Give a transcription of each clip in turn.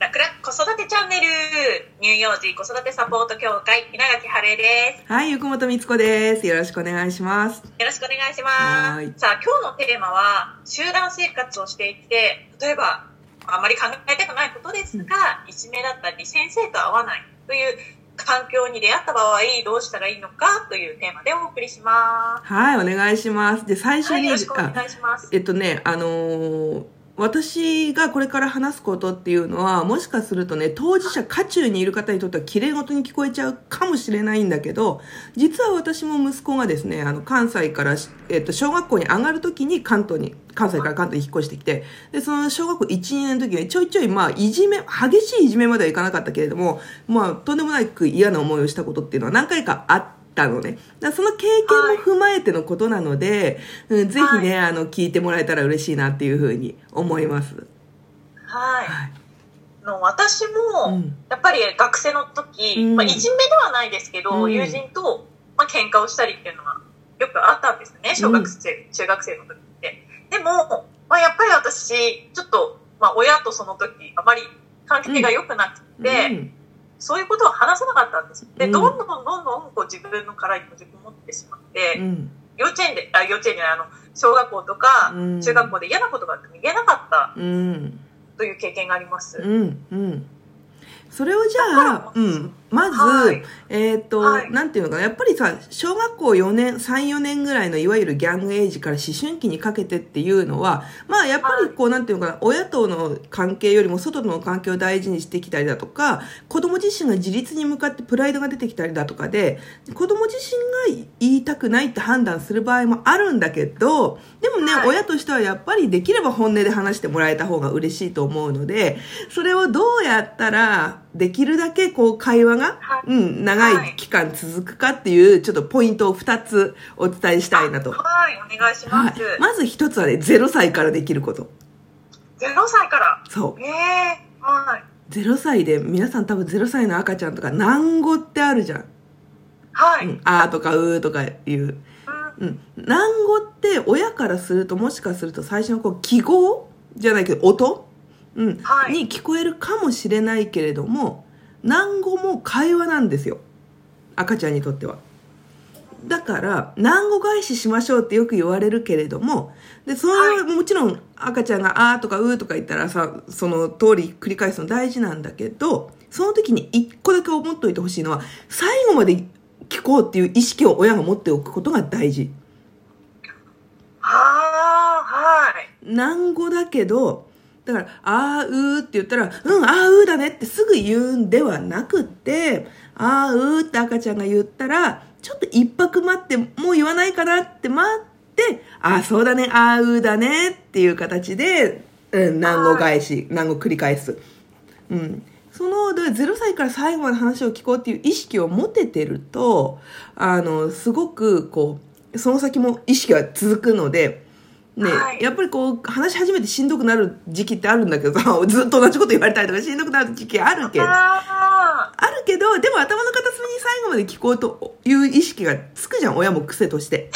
楽々子育てチャンネル。乳幼児子育てサポート協会稲垣晴恵です。はい、ゆくもとみつこです。よろしくお願いします。よろしくお願いしはい。ますさあ今日のテーマは集団生活をしていて例えばあまり考えたくないことですが、いじめだったり先生と会わない。という環境に出会った場合どうしたらいいのか？というテーマでお送りします。はい、お願いします。で、最初はいに、よろしくお願あいします。えっとね、あのー私がこれから話すことっていうのは、もしかするとね、当事者、渦中にいる方にとっては綺麗事に聞こえちゃうかもしれないんだけど、実は私も息子がですね、あの、関西から、えっと、小学校に上がるときに関東に、関西から関東に引っ越してきて、で、その小学校1、2年の時にちょいちょい、まあ、いじめ、激しいいじめまではいかなかったけれども、まあ、とんでもなく嫌な思いをしたことっていうのは何回かあってたのね。その経験も踏まえてのことなので、うん、ぜひね、あの、聞いてもらえたら嬉しいなっていうふうに思います。はい。はい。の私も、うん。やっぱり学生の時、うん。まあ、いじめではないですけど、うん。友人と、まあ喧嘩をしたりっていうのはよくあったんですね小学生、中学生の時って。でも、まあ、やっぱり私ちょっと、まあ、親とその時あまり関係が良くなくて、うんそういうことを話さなかったんです。で、うん。どんどんどんどんこう自分の殻に閉じこもってしまって、うん。幼稚園であ幼稚園じゃないあの小学校とかうん。中学校で嫌なことがあっても言えなかった。うん。という経験があります、うんうん。それをじゃあ、うん、まず、はい。えっ、と、はい。なんていうのかな、やっぱりさ、小学校4年、3、4年ぐらいのいわゆるギャングエイジから思春期にかけてっていうのは、まあやっぱりこう、なんていうのかな、親との関係よりも外との関係を大事にしてきたりだとか、子供自身が自立に向かってプライドが出てきたりだとかで、子供自身が言いたくないって判断する場合もあるんだけど、でもね、はい。親としてはやっぱりできれば本音で話してもらえた方が嬉しいと思うので、それをどうやったら、できるだけこう会話が、はいうん、長い期間続くかっていう、ちょっとポイントを2つお伝えしたいなと。はいお願いしまはいす、。まず1つはね、0歳からできること。ゼロ歳から。そう。ええはい。0歳で、皆さん多分0歳の赤ちゃんとか、難語ってあるじゃん。はい。うんうん、あーとかうーとかいう。うん。難語って親からすると、もしかすると最初のこう記号？じゃないけど、音？うん。はいに聞こえるかもしれないけれども、難語も会話なんですよ。赤ちゃんにとっては。だから、難語返ししましょうってよく言われるけれども、で、それはもちろん赤ちゃんがあーとかうーとか言ったらさ、その通り繰り返すの大事なんだけど、その時に一個だけ思っておいてほしいのは、最後まで聞こうっていう意識を親が持っておくことが大事。ああ、はい。難語だけど、だから、あーうーって言ったら、うん、あーうーだねってすぐ言うんではなくって、あーうーって赤ちゃんが言ったら、ちょっと一泊待って、もう言わないかなって待って、あーそうだね、あーうーだねっていう形で、うん、難語返し、難語繰り返す。うん。その、0歳から最後まで話を聞こうっていう意識を持ててると、あの、すごく、こう、その先も意識は続くので、ね、はいやっぱりこう、話し始めてしんどくなる時期ってあるんだけどさ、ずっと同じこと言われたりとかしんどくなる時期あるけど、ああるけど、でも頭の片隅に最後まで聞こうという意識がつくじゃん、親も癖として。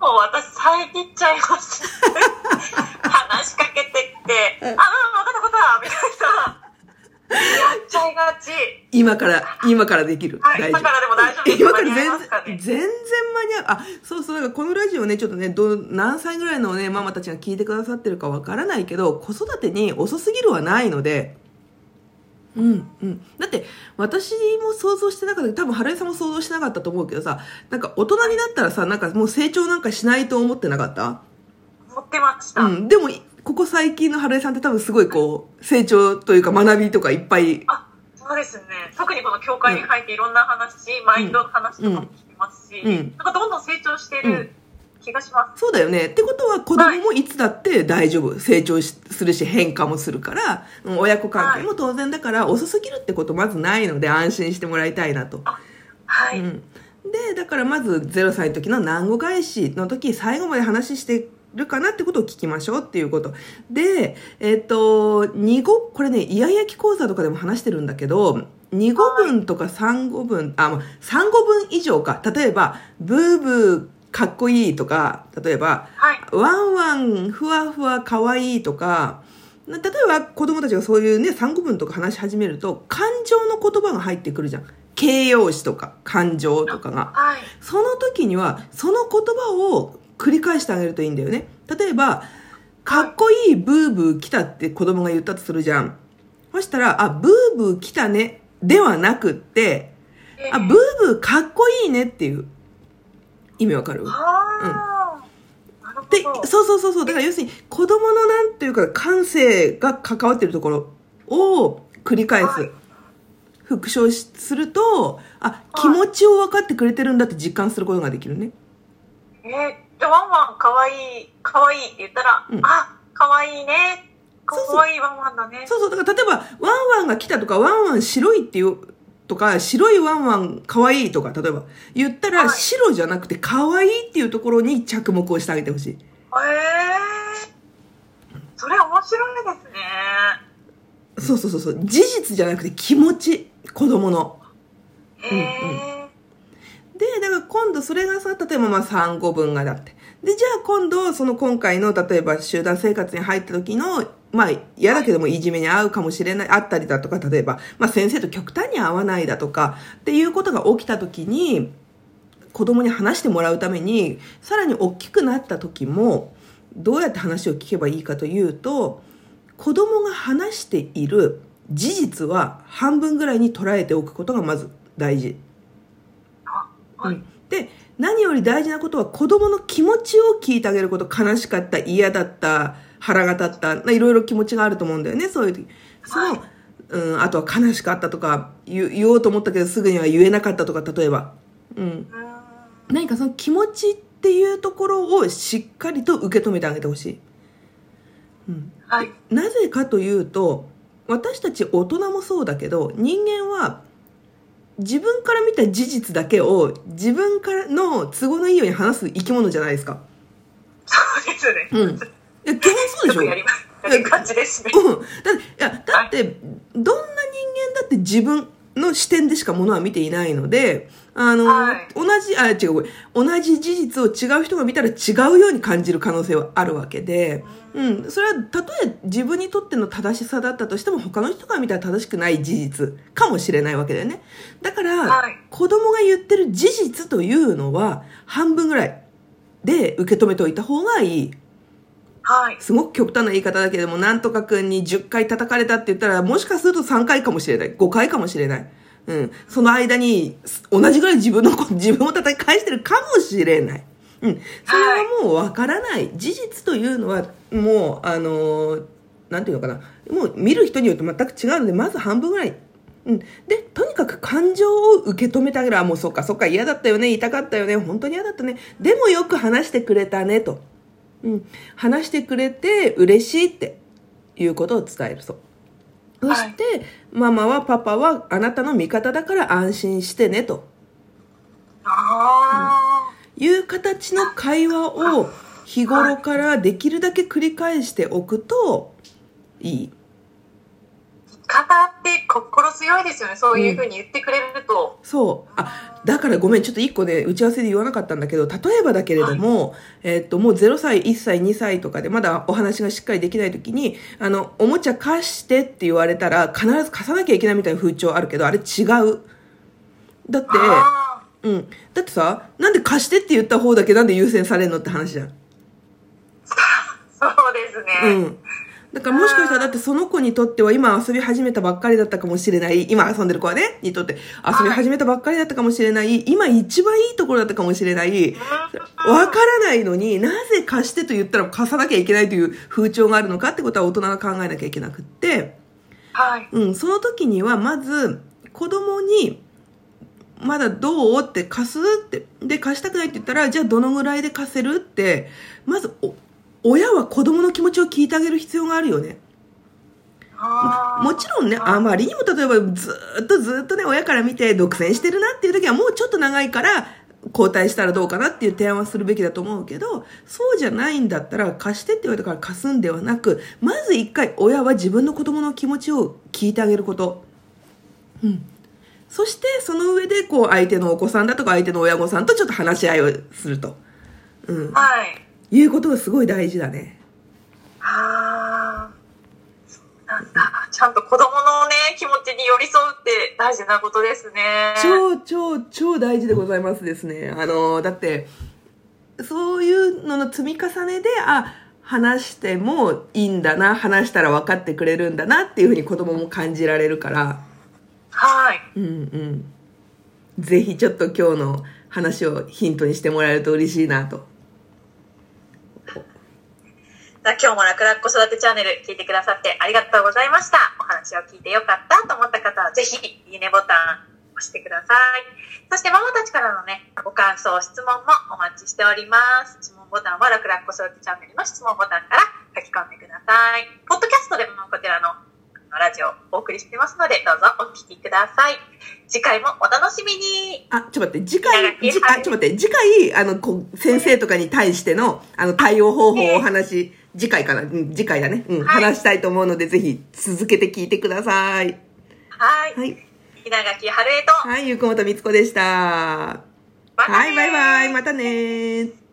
あ、もう私遮っちゃいます。話しかけてきて、あ、うん、わかったわかった、みたいな。やっちゃいがち。今から、今からできる。はい、今からでも大丈夫今から全間に合いますかね。然、全然間に合う。あ、そうそう、だからこのラジオね、ちょっとね、どう何歳ぐらいのね、ママたちが聞いてくださってるかわからないけど、子育てに遅すぎるはないので、うん、うん。だって、私も想像してなかった多分、春江さんも想像してなかったと思うけどさ、なんか大人になったらさ、なんかもう成長なんかしないと思ってなかった？持ってました。うん。でも、ここ最近の春江さんって多分すごいこう、成長というか学びとかいっぱいあ、そうですね。特にこの教会に入っていろんな話、マインドの話とかも聞きますし、うんなんかどんどん成長してる気がします。そうだよね。ってことは子供もいつだって大丈夫。成長しするし変化もするから、うん親子関係も当然だから遅すぎるってことまずないので安心してもらいたいなと。はい。うん。で、だからまず0歳の時の難語返しの時最後まで話してるかなってことを聞きましょうっていうこと。で、えっ、と、2語、これね、イヤイヤ期講座とかでも話してるんだけど、2語文とか3語文、あ、まあ3語文以上か。例えば、ブーブーかっこいいとか、例えば、はい。ワンワンふわふわかわいいとか、例えば子供たちがそういうね、産後文とか話し始めると、感情の言葉が入ってくるじゃん。形容詞とか、感情とかが。はい。その時には、その言葉を繰り返してあげるといいんだよね。例えば、かっこいいブーブー来たって子供が言ったとするじゃん。そしたら、あ、ブーブー来たね、ではなくって、えあ、ブーブーかっこいいねっていう。意味わかる？あー。なるほでど。そうそうそうそう。だから要するに子供のなんていうか感性が関わってるところを繰り返す、はい。復唱しするとあ気持ちを分かってくれてるんだって実感することができるね。えー、じゃあワンワンかわいい、かわいいって言ったら、うん。あ、かわいいね。かそうそう。わいいワンワンだね。そうそう。だから例えばワンワンが来たとかワンワン白いっていうとか白いワンワン可愛いとか例えば言ったら、はい。白じゃなくて可愛いっていうところに着目をしてあげてほしい。え。ー、それ面白いですね。そうそうそうそう。事実じゃなくて気持ち。子供の。え。ーで、だから今度それがさ、例えばまあ産後分がだって。で、じゃあ今度、その今回の、例えば集団生活に入った時の、まあ嫌だけどもいじめに遭うかもしれない、あったりだとか、例えば、まあ先生と極端に合わないだとか、っていうことが起きた時に、子供に話してもらうために、さらに大きくなった時も、どうやって話を聞けばいいかというと、子供が話している事実は半分ぐらいに捉えておくことがまず大事。はい。うんで何より大事なことは子供の気持ちを聞いてあげること。悲しかった嫌だった腹が立ったまあいろいろ気持ちがあると思うんだよねそういう時。その、はい。うん、あとは悲しかったとか言言おうと思ったけどすぐには言えなかったとか例えば、うん。何かその気持ちっていうところをしっかりと受け止めてあげてほしい、うん、はい。なぜかというと私たち大人もそうだけど人間は自分から見た事実だけを自分からの都合のいいように話す生き物じゃないですか。そうですね。うん。いや基本そうでしょよくやります。感じですね。うん。だって、いや、だって、どんな人間だって自分の視点でしかものは見ていないので、あの、はい同じ、あ、違う、同じ事実を違う人が見たら違うように感じる可能性はあるわけで、うん。それは、たとえ自分にとっての正しさだったとしても、他の人が見たら正しくない事実かもしれないわけだよね。だから、はい子供が言ってる事実というのは、半分ぐらいで受け止めておいた方がいい。はい。すごく極端な言い方だけども、なんとかくんに10回叩かれたって言ったら、もしかすると3回かもしれない。5回かもしれない。うん。その間に、同じぐらい自分の こと、自分を叩き返してるかもしれない。うん。それはもうわからない。事実というのは、もう、あのーなんていうのかな。もう見る人によって全く違うので、まず半分ぐらい。うん。で、とにかく感情を受け止めてあげる。あ、もうそっかそっか嫌だったよね、痛かったよね、本当に嫌だったね。でもよく話してくれたね、と。うん、話してくれて嬉しいっていうことを伝えるそう。そして、ママはパパはあなたの味方だから安心してねとあいう形の会話を日頃からできるだけ繰り返しておくといい。ー。方って心強いですよね。そういうふうに言ってくれると。そう。あ、だからごめん、ちょっと一個ね、打ち合わせで言わなかったんだけど、例えばだけれども、えっと、もう0歳、1歳、2歳とかでまだお話がしっかりできない時に、あの、おもちゃ貸してって言われたら、必ず貸さなきゃいけないみたいな風潮あるけど、あれ違う。だって、あうん。だってさ、なんで貸してって言った方だけなんで優先されるのって話じゃん。ー そうですうね。ん。だからもしかしたらだってその子にとっては今遊び始めたばっかりだったかもしれない。今遊んでる子はね、にとって遊び始めたばっかりだったかもしれない。今一番いいところだったかもしれない。わからないのになぜ貸してと言ったら貸さなきゃいけないという風潮があるのかってことは大人が考えなきゃいけなくって。はい。うん、その時にはまず子供にまだどうって貸すって。で、貸したくないって言ったら、じゃあどのぐらいで貸せるって、まずお、親は子供の気持ちを聞いてあげる必要があるよね。もちろんね、あまりにも例えばずーっとずーっとね、親から見て独占してるなっていう時はもうちょっと長いから、交代したらどうかなっていう提案はするべきだと思うけど、そうじゃないんだったら貸してって言われたから貸すんではなく、まず一回親は自分の子供の気持ちを聞いてあげること。うん。そしてその上でこう相手のお子さんだとか相手の親御さんとちょっと話し合いをすると。うん。はい。いうことがすごい大事だね。あなんだ、ちゃんと子供のね、気持ちに寄り添うって大事なことですね。超、超、超大事でございますですね。あの、だって、そういうのの積み重ねで、あ、話してもいいんだな、話したら分かってくれるんだなっていうふうに子供も感じられるから、はい。うんうん。ぜひちょっと今日の話をヒントにしてもらえると嬉しいなと。今日も楽々子育てチャンネル聞いてくださってありがとうございました。お話を聞いてよかったと思った方はぜひいいねボタン押してください。そしてママたちからのね、ご感想、質問もお待ちしております。質問ボタンは楽々子育てチャンネルの質問ボタンから書き込んでください。ポッドキャストでもこちらのラジオをお送りしてますのでどうぞお聞きください。次回もお楽しみにあ、ちょっと待って、次回、長きじあ、ちょっと待って、次回、あの、先生とかに対しての、あの、対応方法をお話、次回かな、うん、次回だね、うん、はい話したいと思うので、ぜひ、続けて聞いてください。はい。はい。稲垣春江と、はい、ゆうこもとみつこでした。まはい、バイバイ、またね